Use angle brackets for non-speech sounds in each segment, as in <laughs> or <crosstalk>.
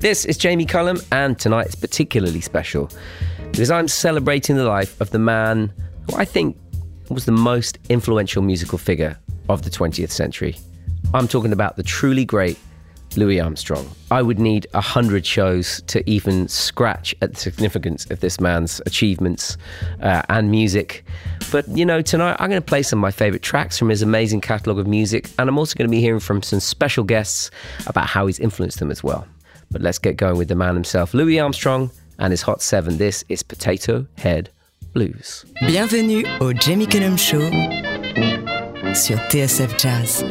This is Jamie Cullum, and tonight it's particularly special because I'm celebrating the life of the man who I think was the most influential musical figure of the 20th century. I'm talking about the truly great Louis Armstrong. I would need a hundred shows to even scratch at the significance of this man's achievements uh, and music. But you know, tonight I'm going to play some of my favorite tracks from his amazing catalogue of music, and I'm also going to be hearing from some special guests about how he's influenced them as well. But let's get going with the man himself, Louis Armstrong, and his Hot 7. This is Potato Head Blues. Bienvenue au Jamie Cullum Show sur TSF Jazz.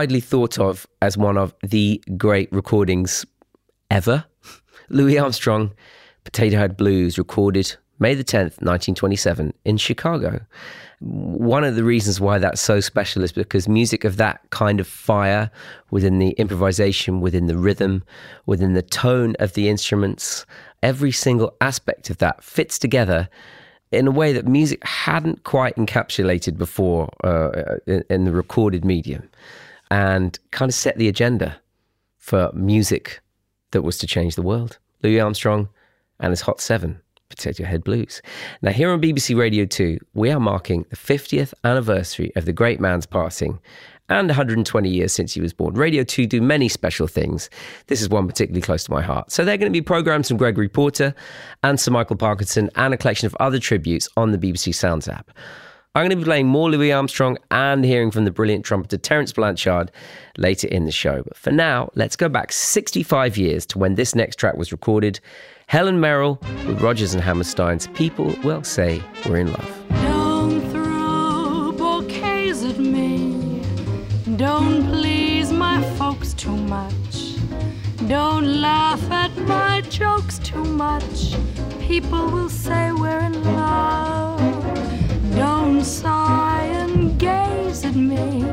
Widely thought of as one of the great recordings ever. <laughs> Louis Armstrong, Potato Head Blues, recorded May the 10th, 1927, in Chicago. One of the reasons why that's so special is because music of that kind of fire within the improvisation, within the rhythm, within the tone of the instruments, every single aspect of that fits together in a way that music hadn't quite encapsulated before uh, in, in the recorded medium and kind of set the agenda for music that was to change the world. Louis Armstrong and his Hot Seven, Potato Head Blues. Now, here on BBC Radio 2, we are marking the 50th anniversary of the great man's passing and 120 years since he was born. Radio 2 do many special things. This is one particularly close to my heart. So, they're going to be programs from Gregory Porter and Sir Michael Parkinson and a collection of other tributes on the BBC Sounds app. I'm going to be playing more Louis Armstrong and hearing from the brilliant trumpeter Terence Blanchard later in the show. But for now, let's go back 65 years to when this next track was recorded. Helen Merrill with Rodgers and Hammerstein's People Will Say We're in Love. Don't throw bouquets at me. Don't please my folks too much. Don't laugh at my jokes too much. People will say we're in love. Don't sigh and gaze at me.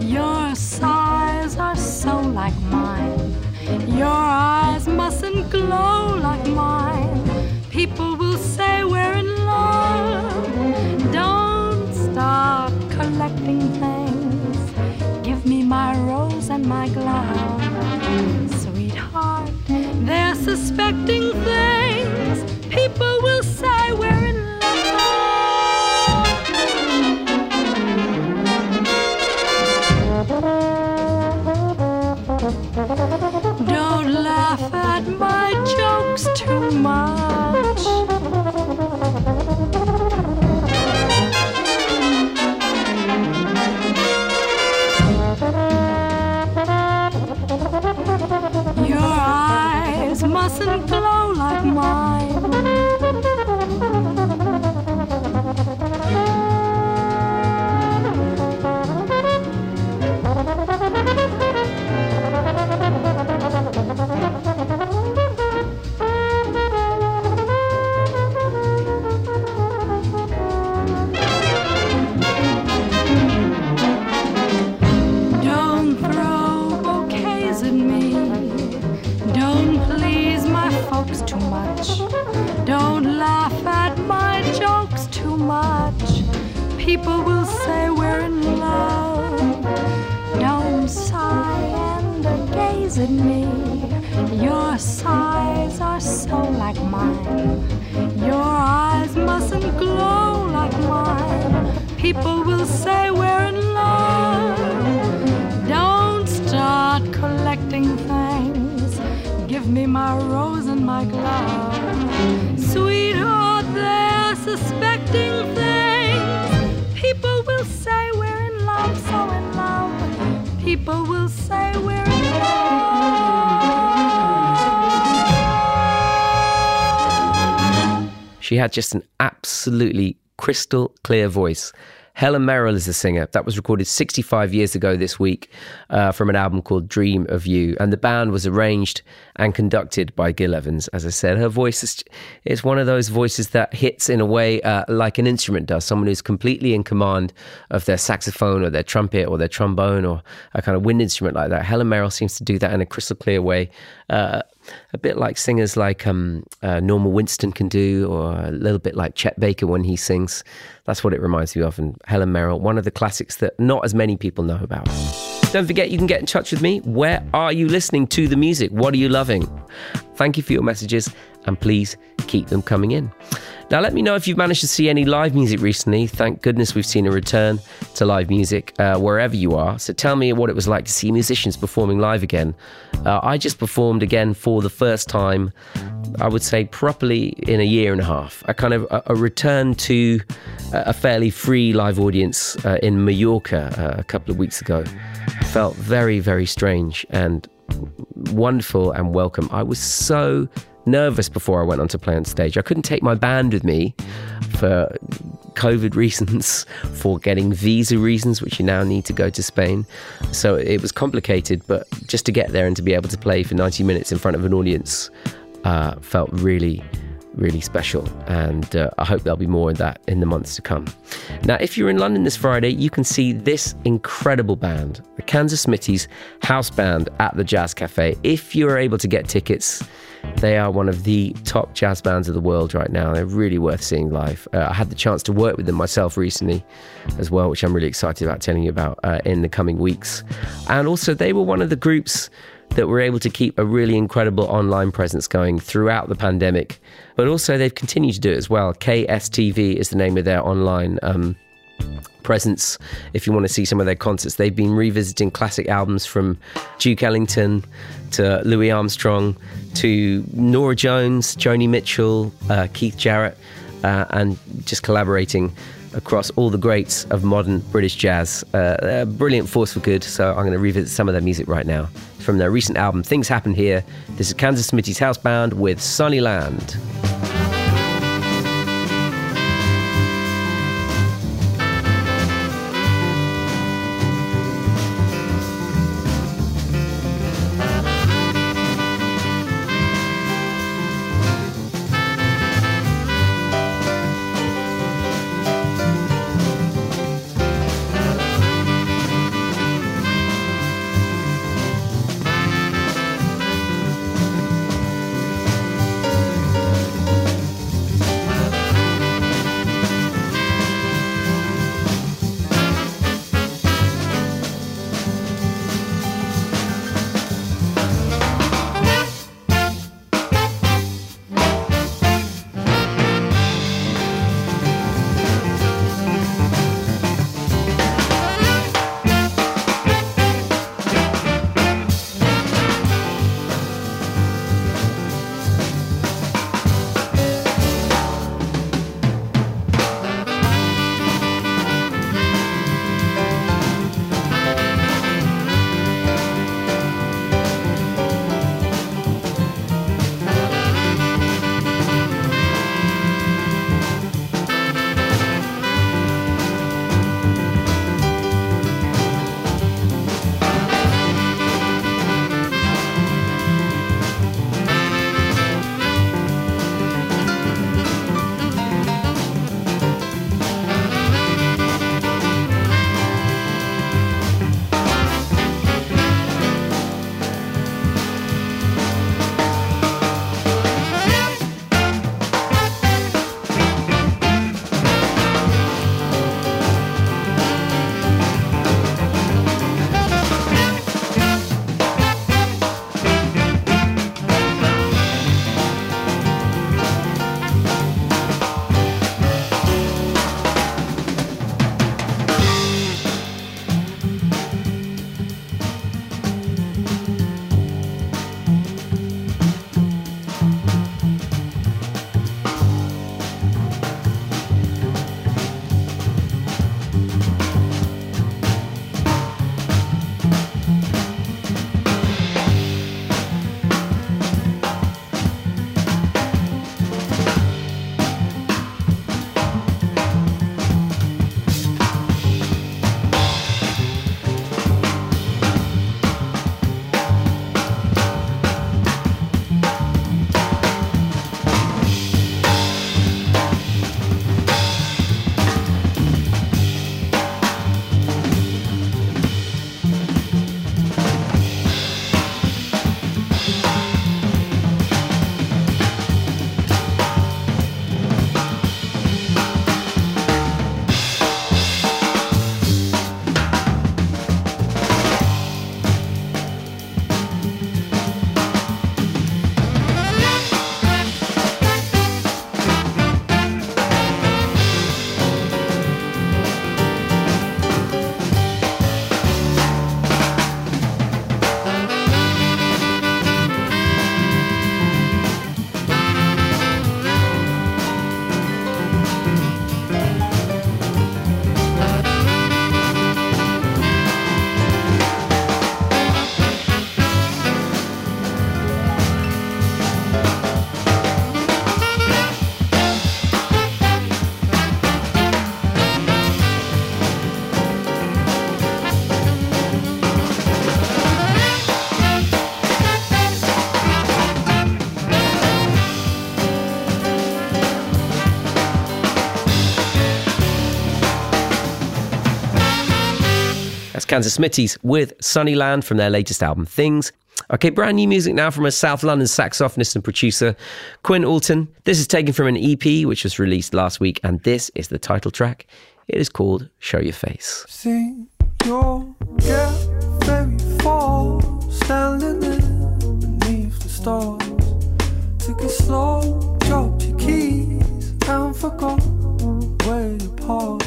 Your sighs are so like mine. Your eyes mustn't glow like mine. People will say we're in love. Don't start collecting things. Give me my rose and my glove. Sweetheart, they're suspecting things. People will say we're in love. Don't sigh and gaze at me. Your sighs are so like mine. Your eyes mustn't glow like mine. People will say we're in love. Don't start collecting things. Give me my rose and my glove. Sweetheart, they're suspecting People will say we're in love. She had just an absolutely crystal clear voice. Helen Merrill is the singer. That was recorded 65 years ago this week uh, from an album called Dream of You. And the band was arranged and conducted by Gil Evans. As I said, her voice is, is one of those voices that hits in a way uh, like an instrument does. Someone who's completely in command of their saxophone or their trumpet or their trombone or a kind of wind instrument like that. Helen Merrill seems to do that in a crystal clear way. Uh, a bit like singers like um, uh, Norma Winstone can do, or a little bit like Chet Baker when he sings. That's what it reminds me of. And Helen Merrill, one of the classics that not as many people know about. Don't forget, you can get in touch with me. Where are you listening to the music? What are you loving? Thank you for your messages, and please keep them coming in. Now, let me know if you've managed to see any live music recently. Thank goodness we've seen a return to live music uh, wherever you are. So tell me what it was like to see musicians performing live again. Uh, I just performed again for the first time, I would say properly in a year and a half. A kind of a, a return to a fairly free live audience uh, in Mallorca uh, a couple of weeks ago. Felt very, very strange and wonderful and welcome. I was so nervous before I went on to play on stage. I couldn't take my band with me for COVID reasons, <laughs> for getting visa reasons, which you now need to go to Spain. So it was complicated, but just to get there and to be able to play for 90 minutes in front of an audience uh, felt really, really special. And uh, I hope there'll be more of that in the months to come. Now, if you're in London this Friday, you can see this incredible band, the Kansas Smitty's House Band at the Jazz Cafe. If you're able to get tickets, they are one of the top jazz bands of the world right now. They're really worth seeing live. Uh, I had the chance to work with them myself recently as well, which I'm really excited about telling you about uh, in the coming weeks. And also, they were one of the groups that were able to keep a really incredible online presence going throughout the pandemic. But also, they've continued to do it as well. KSTV is the name of their online. Um, presence if you want to see some of their concerts. They've been revisiting classic albums from Duke Ellington to Louis Armstrong to Norah Jones, Joni Mitchell, uh, Keith Jarrett, uh, and just collaborating across all the greats of modern British jazz. Uh, a brilliant force for good, so I'm going to revisit some of their music right now. From their recent album, Things Happen Here, this is Kansas Smitty's House Band with Sunnyland. That's Kansas Smitty's with Sunnyland from their latest album, Things. Okay, brand new music now from a South London saxophonist and producer, Quinn Oulton. This is taken from an EP which was released last week, and this is the title track. It is called Show Your Face. See your get very standing beneath the stars. Took it slow, dropped your keys, and forgot where you parked.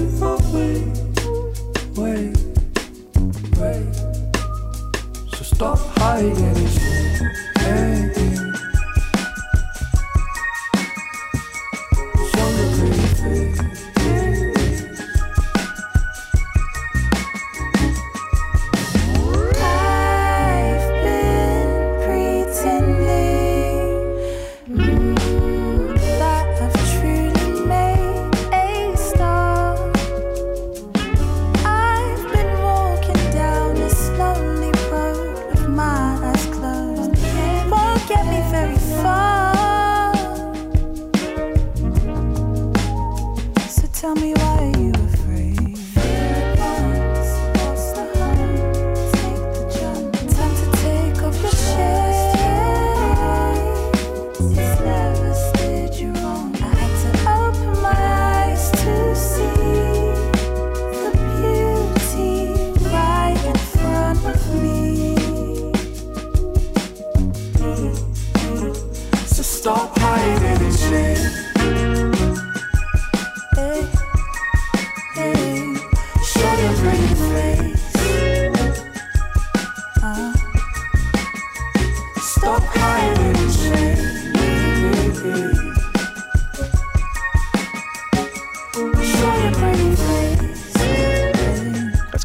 So stop hiding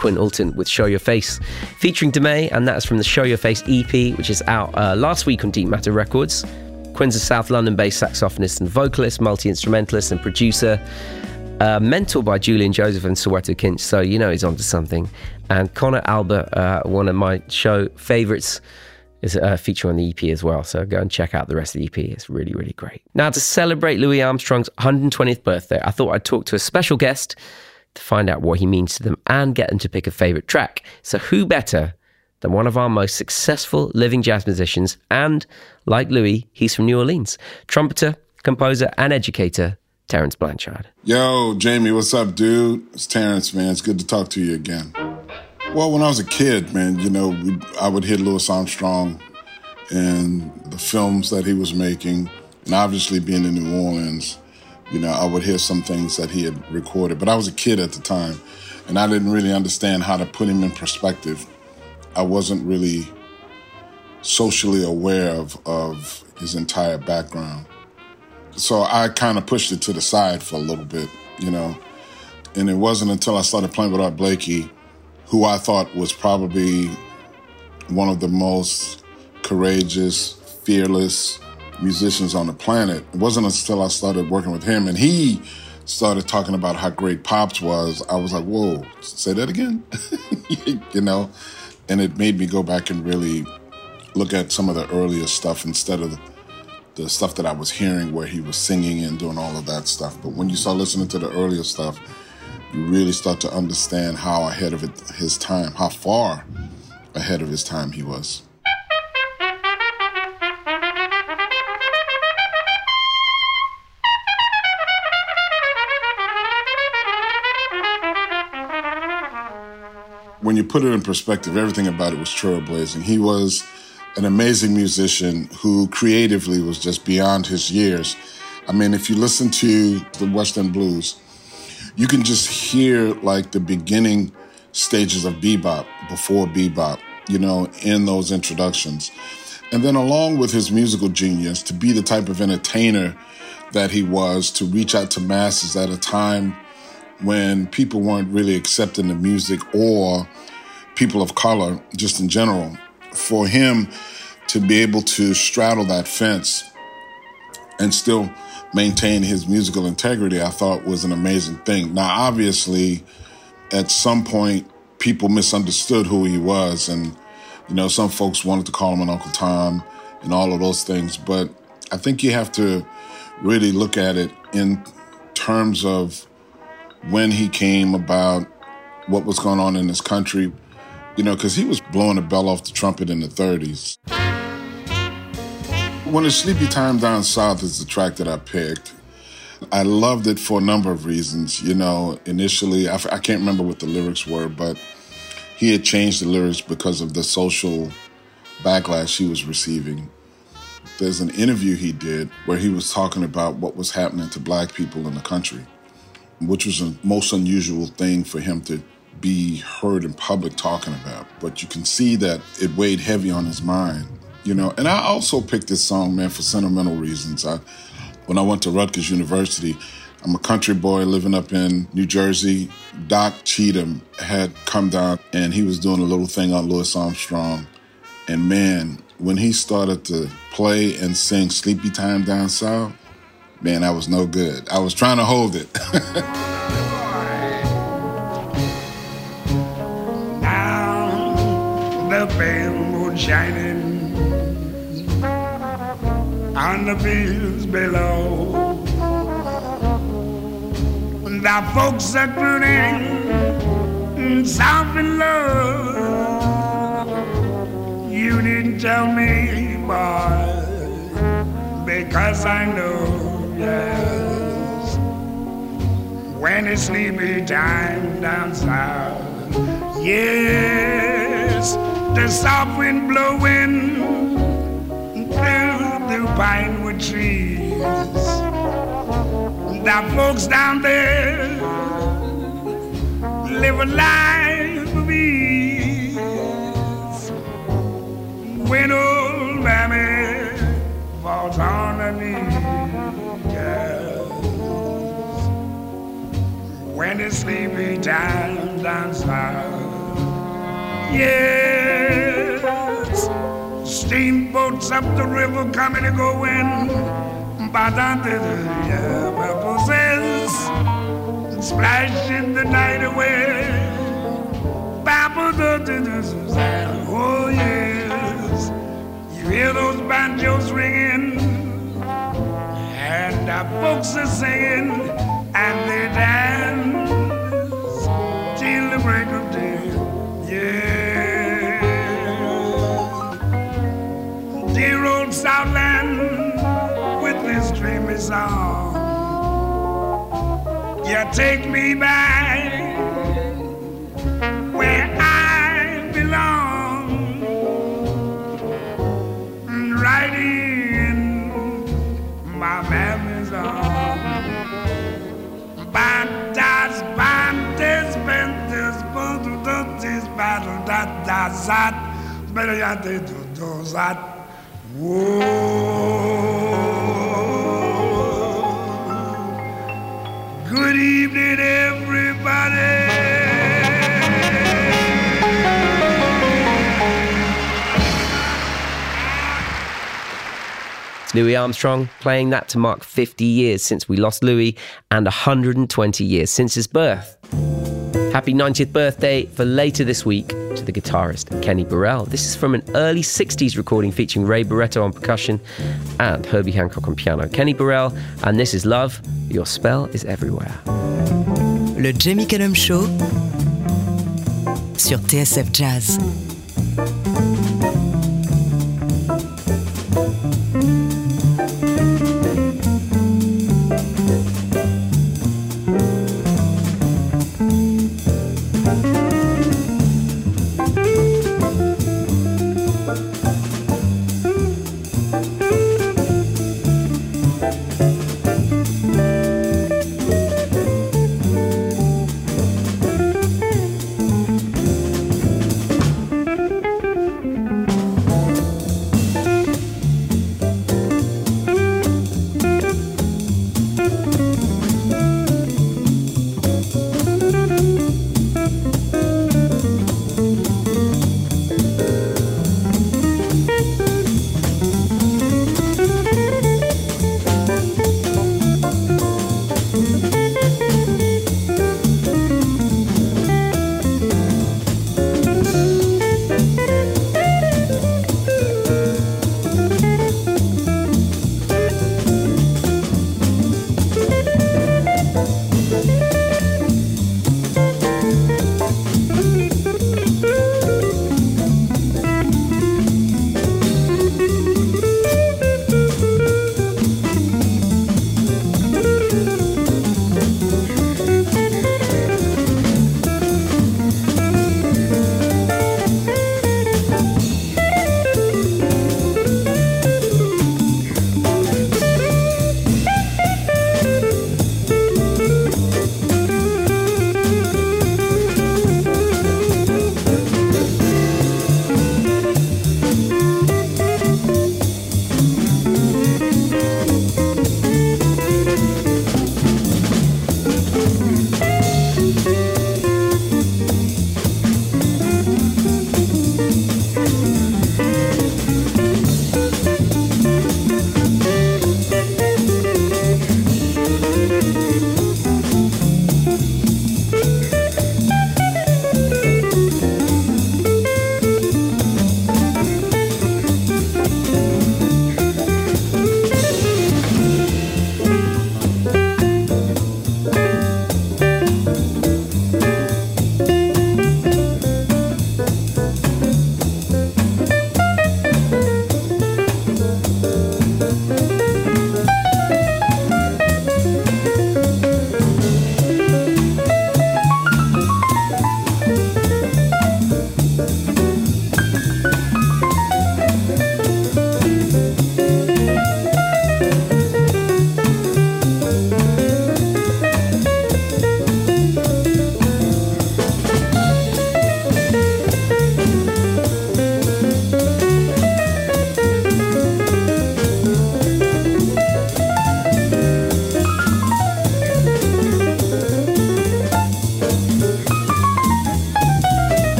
Quinn Oulton with Show Your Face, featuring Demae, and that's from the Show Your Face EP, which is out uh, last week on Deep Matter Records. Quinn's a South London based saxophonist and vocalist, multi instrumentalist, and producer. Uh, mentored by Julian Joseph and Soweto Kinch, so you know he's onto something. And Connor Albert, uh, one of my show favourites, is a feature on the EP as well. So go and check out the rest of the EP. It's really, really great. Now, to celebrate Louis Armstrong's 120th birthday, I thought I'd talk to a special guest to find out what he means to them and get them to pick a favourite track. So, who better than one of our most successful living jazz musicians? And like Louis, he's from New Orleans. Trumpeter, composer, and educator, Terence Blanchard. Yo, Jamie, what's up, dude? It's Terrence, man. It's good to talk to you again. Well, when I was a kid, man, you know, we, I would hear Louis Armstrong and the films that he was making, and obviously being in New Orleans, you know, I would hear some things that he had recorded. But I was a kid at the time, and I didn't really understand how to put him in perspective. I wasn't really socially aware of, of his entire background. So I kind of pushed it to the side for a little bit, you know. And it wasn't until I started playing with Art Blakey, who I thought was probably one of the most courageous, fearless musicians on the planet. It wasn't until I started working with him and he started talking about how great Pops was. I was like, whoa, say that again? <laughs> you know? And it made me go back and really look at some of the earlier stuff instead of the, stuff that I was hearing where he was singing and doing all of that stuff. But when you start listening to the earlier stuff, you really start to understand how ahead of his time, how far ahead of his time he was. When you put it in perspective, everything about it was trailblazing. He was an amazing musician who creatively was just beyond his years. I mean, if you listen to the West End Blues, you can just hear like the beginning stages of bebop before bebop, you know, in those introductions. And then, along with his musical genius, to be the type of entertainer that he was, to reach out to masses at a time when people weren't really accepting the music or people of color, just in general. For him to be able to straddle that fence and still maintain his musical integrity, I thought was an amazing thing. Now, obviously, at some point, people misunderstood who he was, and you know, some folks wanted to call him an Uncle Tom and all of those things. But I think you have to really look at it in terms of when he came about, what was going on in this country, you know, because he was blowing the bell off the trumpet in the 30s. When it's Sleepy Time Down South is the track that I picked. I loved it for a number of reasons. You know, initially, I, f- I can't remember what the lyrics were, but he had changed the lyrics because of the social backlash he was receiving. There's an interview he did where he was talking about what was happening to black people in the country, which was a most unusual thing for him to be heard in public talking about. But you can see that it weighed heavy on his mind, you know. And I also picked this song, man, for sentimental reasons. I, when I went to Rutgers University, I'm a country boy living up in New Jersey. Doc Cheatham had come down and he was doing a little thing on Louis Armstrong. And man, when he started to play and sing Sleepy Time Down South, man, I was no good. I was trying to hold it. <laughs> down the bamboo shining on the fields below. The folks are crooning mm, soft and love. You didn't tell me, boy, because I know, yes. When it's sleepy time down south, yes, the soft wind blowing through the pinewood trees. The folks down there live a life of ease. When old mammy falls on her knees, yes. when it's sleepy time down south, yes. Steamboats up the river coming and going. Ba-da-da-da, purposes splashing the night away. Oh yes, you hear those banjos ringing, and the folks are singing, and they dance dear with this dreamy song. You take me back where I belong, right in my mammy's arms. Bandas, bandas, bandas, bandas, bandas, bandas, zat, bandas, bandas, zat. Good evening, everybody. Louis Armstrong playing that to mark 50 years since we lost Louis and 120 years since his birth. Happy 90th birthday for later this week to the guitarist Kenny Burrell. This is from an early 60s recording featuring Ray Barretto on percussion and Herbie Hancock on piano. Kenny Burrell, and this is Love, Your Spell is Everywhere. Le Jamie Cullum Show sur TSF Jazz.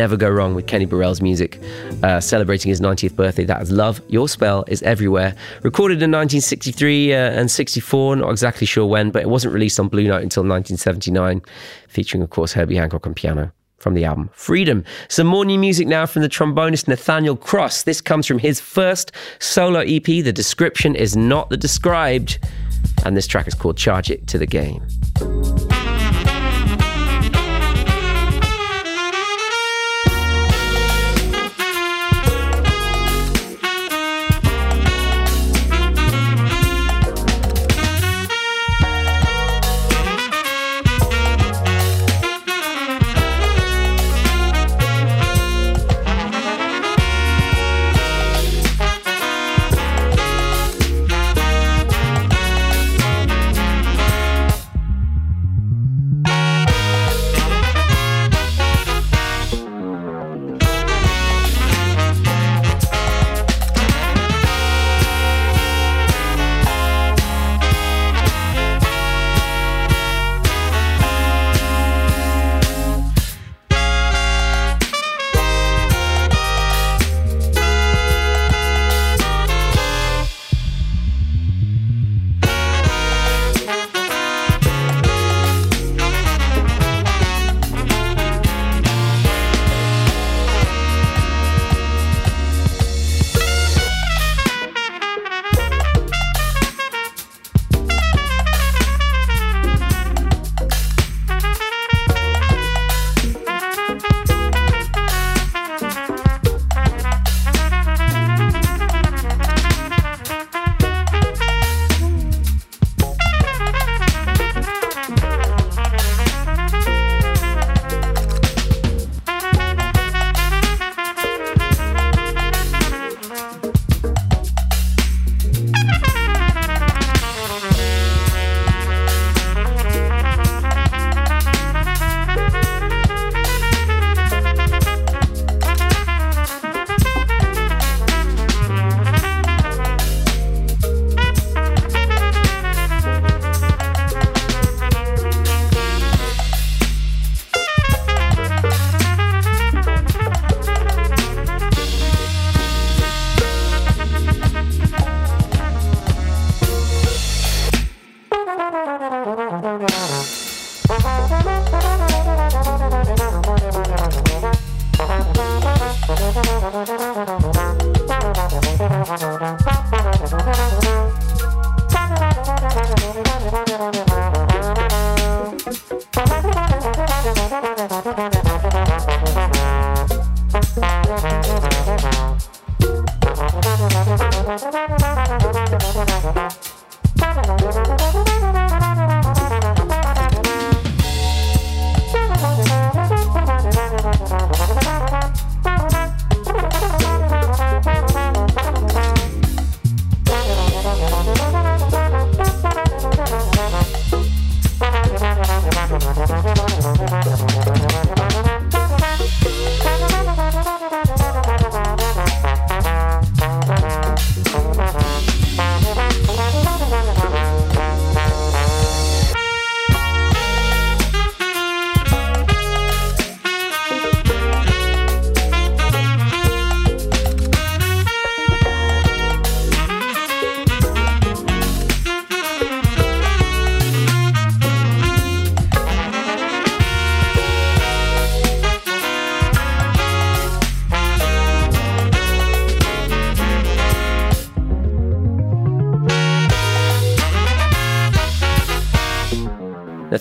Never go wrong with Kenny Burrell's music. Uh, celebrating his 90th birthday, that is Love, Your Spell is Everywhere. Recorded in 1963 uh, and 64, not exactly sure when, but it wasn't released on Blue Note until 1979, featuring, of course, Herbie Hancock on piano from the album Freedom. Some more new music now from the trombonist Nathaniel Cross. This comes from his first solo EP. The description is not the described, and this track is called Charge It to the Game.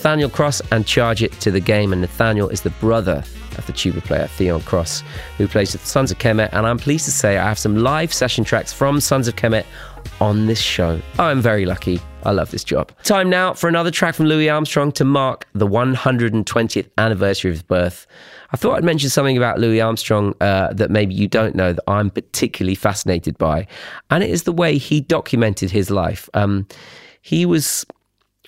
Nathaniel Cross and Charge It to the Game. And Nathaniel is the brother of the tuba player Theon Cross, who plays with Sons of Kemet. And I'm pleased to say I have some live session tracks from Sons of Kemet on this show. I'm very lucky. I love this job. Time now for another track from Louis Armstrong to mark the 120th anniversary of his birth. I thought I'd mention something about Louis Armstrong uh, that maybe you don't know that I'm particularly fascinated by, and it is the way he documented his life. Um, he was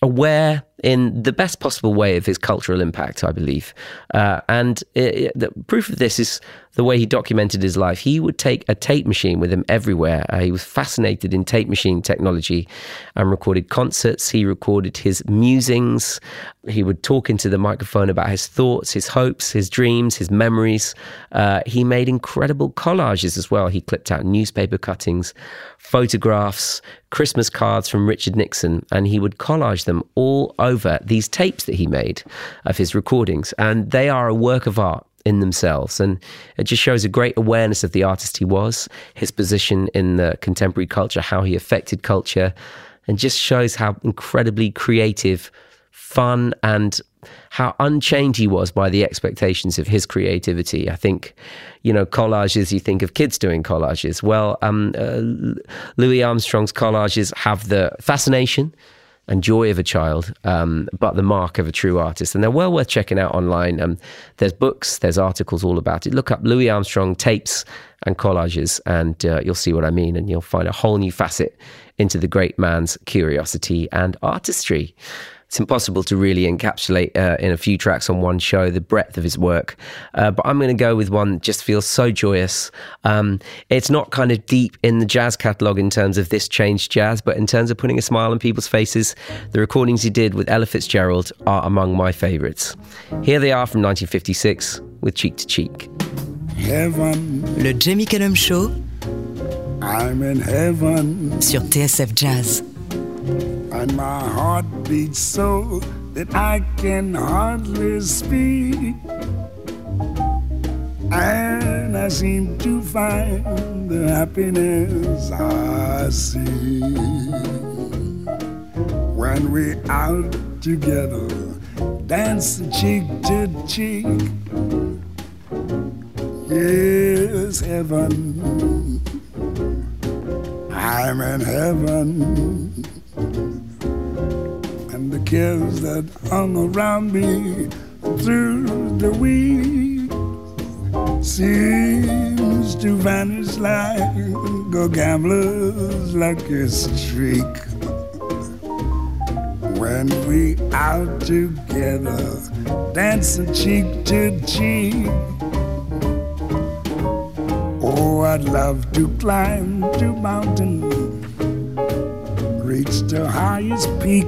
aware in the best possible way of his cultural impact, I believe. Uh, and it, it, the proof of this is the way he documented his life. He would take a tape machine with him everywhere. Uh, he was fascinated in tape machine technology and recorded concerts. He recorded his musings. He would talk into the microphone about his thoughts, his hopes, his dreams, his memories. Uh, he made incredible collages as well. He clipped out newspaper cuttings, photographs, Christmas cards from Richard Nixon, and he would collage them all over these tapes that he made of his recordings. And they are a work of art in themselves. And it just shows a great awareness of the artist he was, his position in the contemporary culture, how he affected culture, and just shows how incredibly creative, fun, and how unchained he was by the expectations of his creativity. I think, you know, collages, you think of kids doing collages. Well, um, uh, Louis Armstrong's collages have the fascination and joy of a child, um, but the mark of a true artist. And they're well worth checking out online. Um, there's books, there's articles all about it. Look up Louis Armstrong tapes and collages, and uh, you'll see what I mean. And you'll find a whole new facet into the great man's curiosity and artistry it's impossible to really encapsulate uh, in a few tracks on one show the breadth of his work. Uh, but I'm going to go with one that just feels so joyous. Um, it's not kind of deep in the jazz catalogue in terms of this changed jazz, but in terms of putting a smile on people's faces, the recordings he did with Ella Fitzgerald are among my favourites. Here they are from 1956 with Cheek to Cheek. Heaven, Le Jamie Cullum Show I'm in heaven, sur TSF Jazz. And my heart beats so that I can hardly speak. And I seem to find the happiness I see when we're out together, dance cheek to cheek. Yes, heaven. I'm in heaven. Cares that hung around me through the week seems to vanish like a gambler's lucky streak. When we out together, dancing cheek to cheek. Oh, I'd love to climb to mountain, reach the highest peak.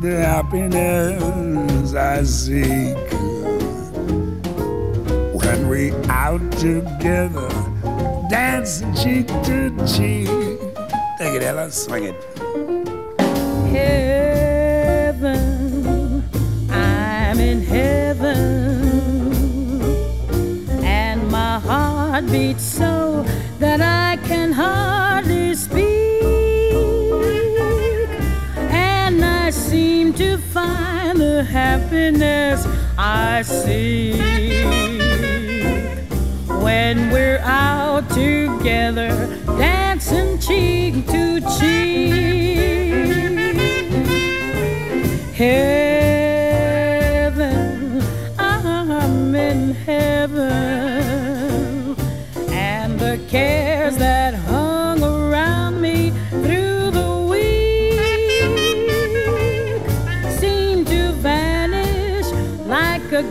the happiness I seek when we out together, dancing cheek to cheek. Take it, Ella, swing it. heaven. I'm in heaven. And my heart beats so that I can hardly speak. Find the happiness I seek when we're out together, dancing cheek to cheek. Heaven,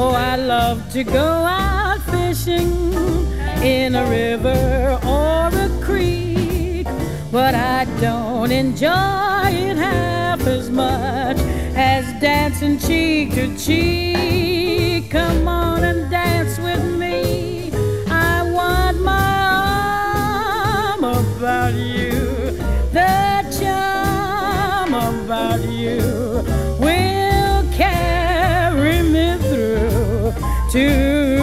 Oh, I love to go out fishing in a river or a creek, but I don't enjoy it half as much as dancing cheek to cheek. Come on and dance with me. I want my arm about you. The charm about you to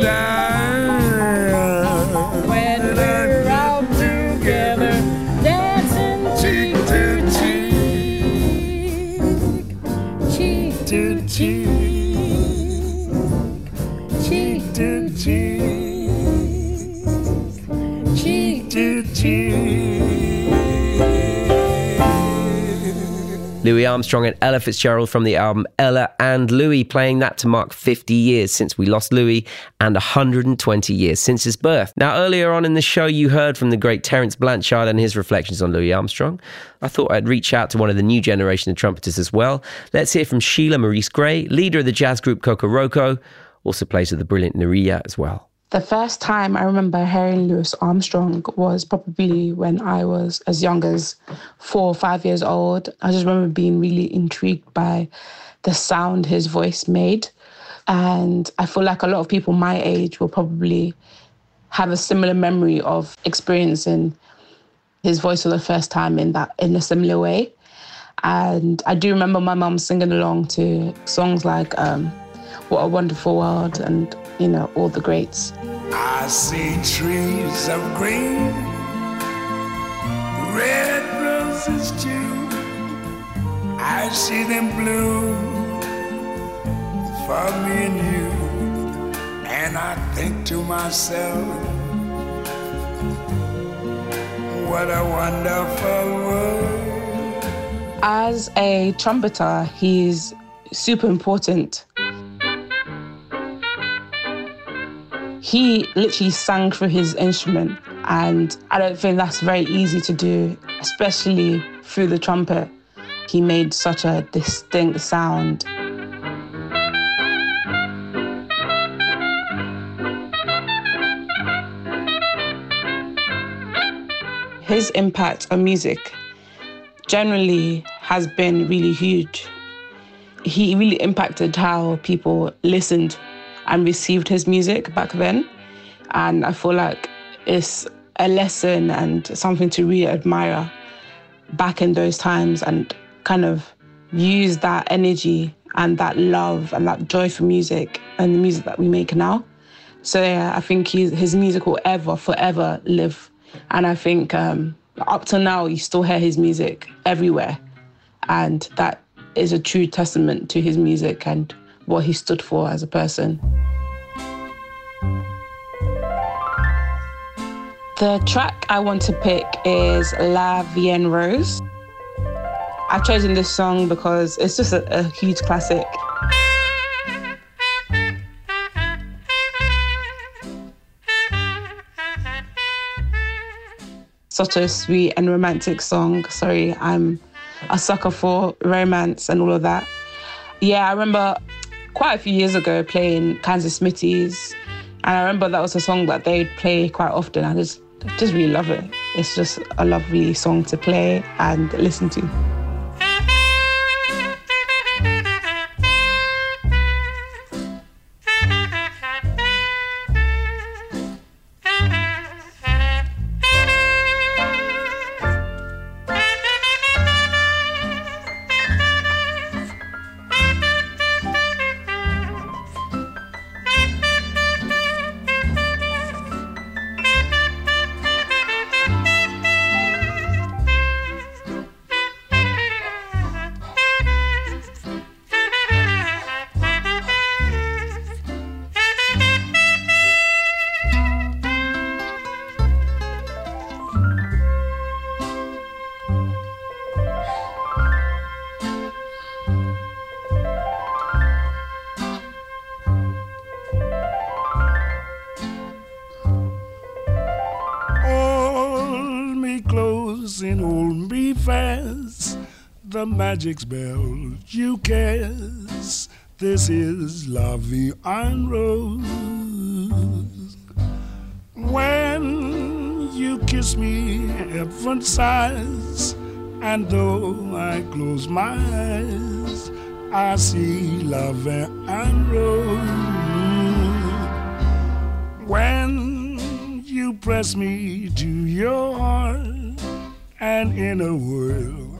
see Louis Armstrong and Ella Fitzgerald from the album Ella and Louis, playing that to mark 50 years since we lost Louis and 120 years since his birth. Now, earlier on in the show, you heard from the great Terence Blanchard and his reflections on Louis Armstrong. I thought I'd reach out to one of the new generation of trumpeters as well. Let's hear from Sheila Maurice Grey, leader of the jazz group Kokoroko, also plays with the brilliant Nérija as well. The first time I remember hearing Louis Armstrong was probably when I was as young as four or five years old. I just remember being really intrigued by the sound his voice made. And I feel like a lot of people my age will probably have a similar memory of experiencing his voice for the first time in that in a similar way. And I do remember my mum singing along to songs like um, What a Wonderful World and, you know, all the greats. I see trees of green, red roses too. I see them bloom for me and you. And I think to myself, what a wonderful world. As a trumpeter, he's super important. He literally sang through his instrument, and I don't think that's very easy to do, especially through the trumpet. He made such a distinct sound. His impact on music generally has been really huge. He really impacted how people listened and received his music back then. And I feel like it's a lesson and something to really admire back in those times and kind of use that energy and that love and that joy for music and the music that we make now. So yeah, I think he's, his music will ever, forever live. And I think um, up to now, you still hear his music everywhere. And that is a true testament to his music and what he stood for as a person. The track I want to pick is La Vie en Rose. I've chosen this song because it's just a, a huge classic. Such a sweet and romantic song. Sorry, I'm a sucker for romance and all of that. Yeah, I remember quite a few years ago playing Kansas Smitty's, and I remember that was a song that they'd play quite often. I just, just really love it. It's just a lovely song to play and listen to. Magic spell you cast. This is Vie en Rose. When you kiss me, heaven sighs. And though I close my eyes, I see Vie en Rose. When you press me to your heart, and in a world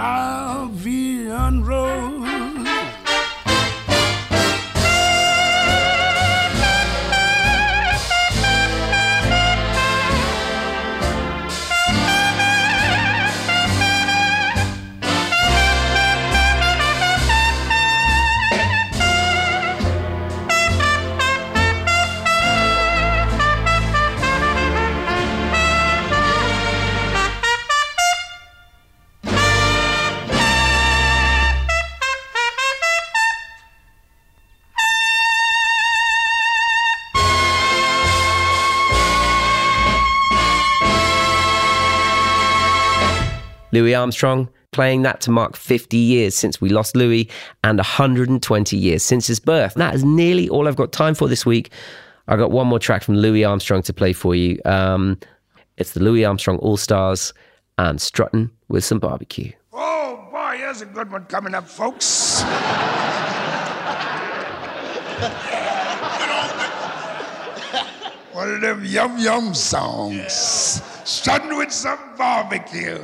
La Vie Louis Armstrong playing that to mark 50 years since we lost Louis and 120 years since his birth. That is nearly all I've got time for this week. I got one more track from Louis Armstrong to play for you. Um, it's the Louis Armstrong All Stars and Strutting with some barbecue. Oh boy, here's a good one coming up, folks. <laughs> one of them yum yum songs. Strutting with some barbecue.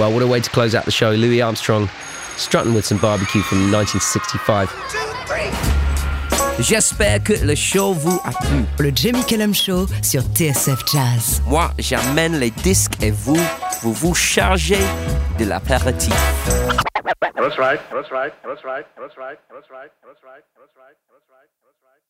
Well, what a way to close out the show. Louis Armstrong strutting with some barbecue from 1965. J'espère que le show vous a plu. Le Jamie Cullum Show sur TSF Jazz. Moi, j'amène les disques et vous, vous vous chargez de l'apéritif. That's right. That's right. That's right. That's right. That's right. That's right. That's right. That's right.